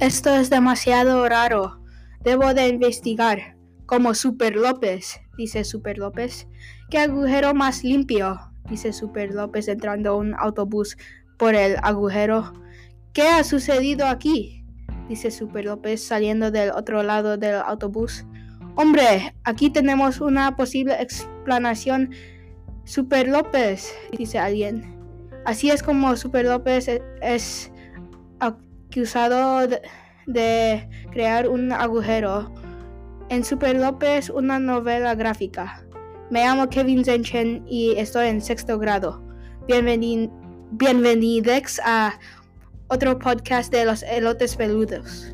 Esto es demasiado raro. Debo de investigar. Como Super López, dice Super López. ¿Qué agujero más limpio? dice Super López entrando a un autobús por el agujero. ¿Qué ha sucedido aquí? dice Super López saliendo del otro lado del autobús. Hombre, aquí tenemos una posible explanación. Super López, dice alguien. Así es como Super López e-, es acusado de, crear un agujero. En Super López, una novela gráfica. Me llamo Kevin Zenchen y estoy en sexto grado. bienvenidos a otro podcast de los elotes peludos.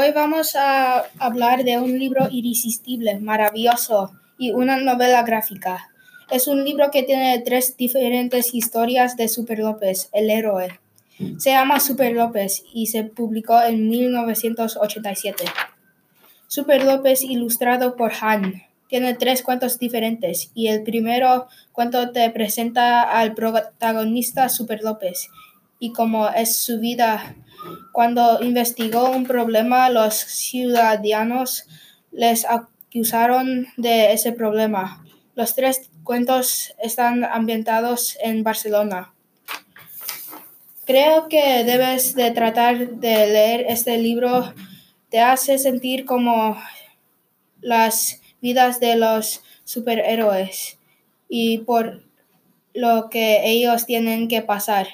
Hoy vamos a hablar de un libro irresistible, maravilloso y una novela gráfica. Es un libro que tiene tres diferentes historias de Super López, el héroe. Se llama Super López y se publicó en 1987. Super López ilustrado por Han. Tiene tres cuentos diferentes y el primero cuento te presenta al protagonista Super López y cómo es su vida cuando investigó un problema, los ciudadanos les acusaron de ese problema. Los tres cuentos están ambientados en Barcelona. Creo que debes de tratar de leer este libro. Te hace sentir como las vidas de los superhéroes y por lo que ellos tienen que pasar.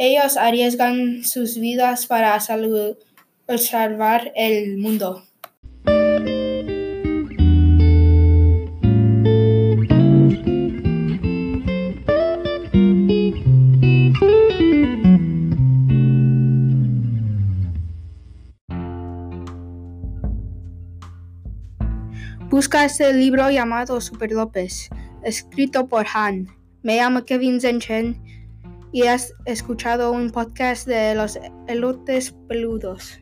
Ellos arriesgan sus vidas para salvar el mundo. Busca este libro llamado Super López, escrito por Han. Me llamo Kevin Zenchen y has escuchado un podcast de los elotes peludos.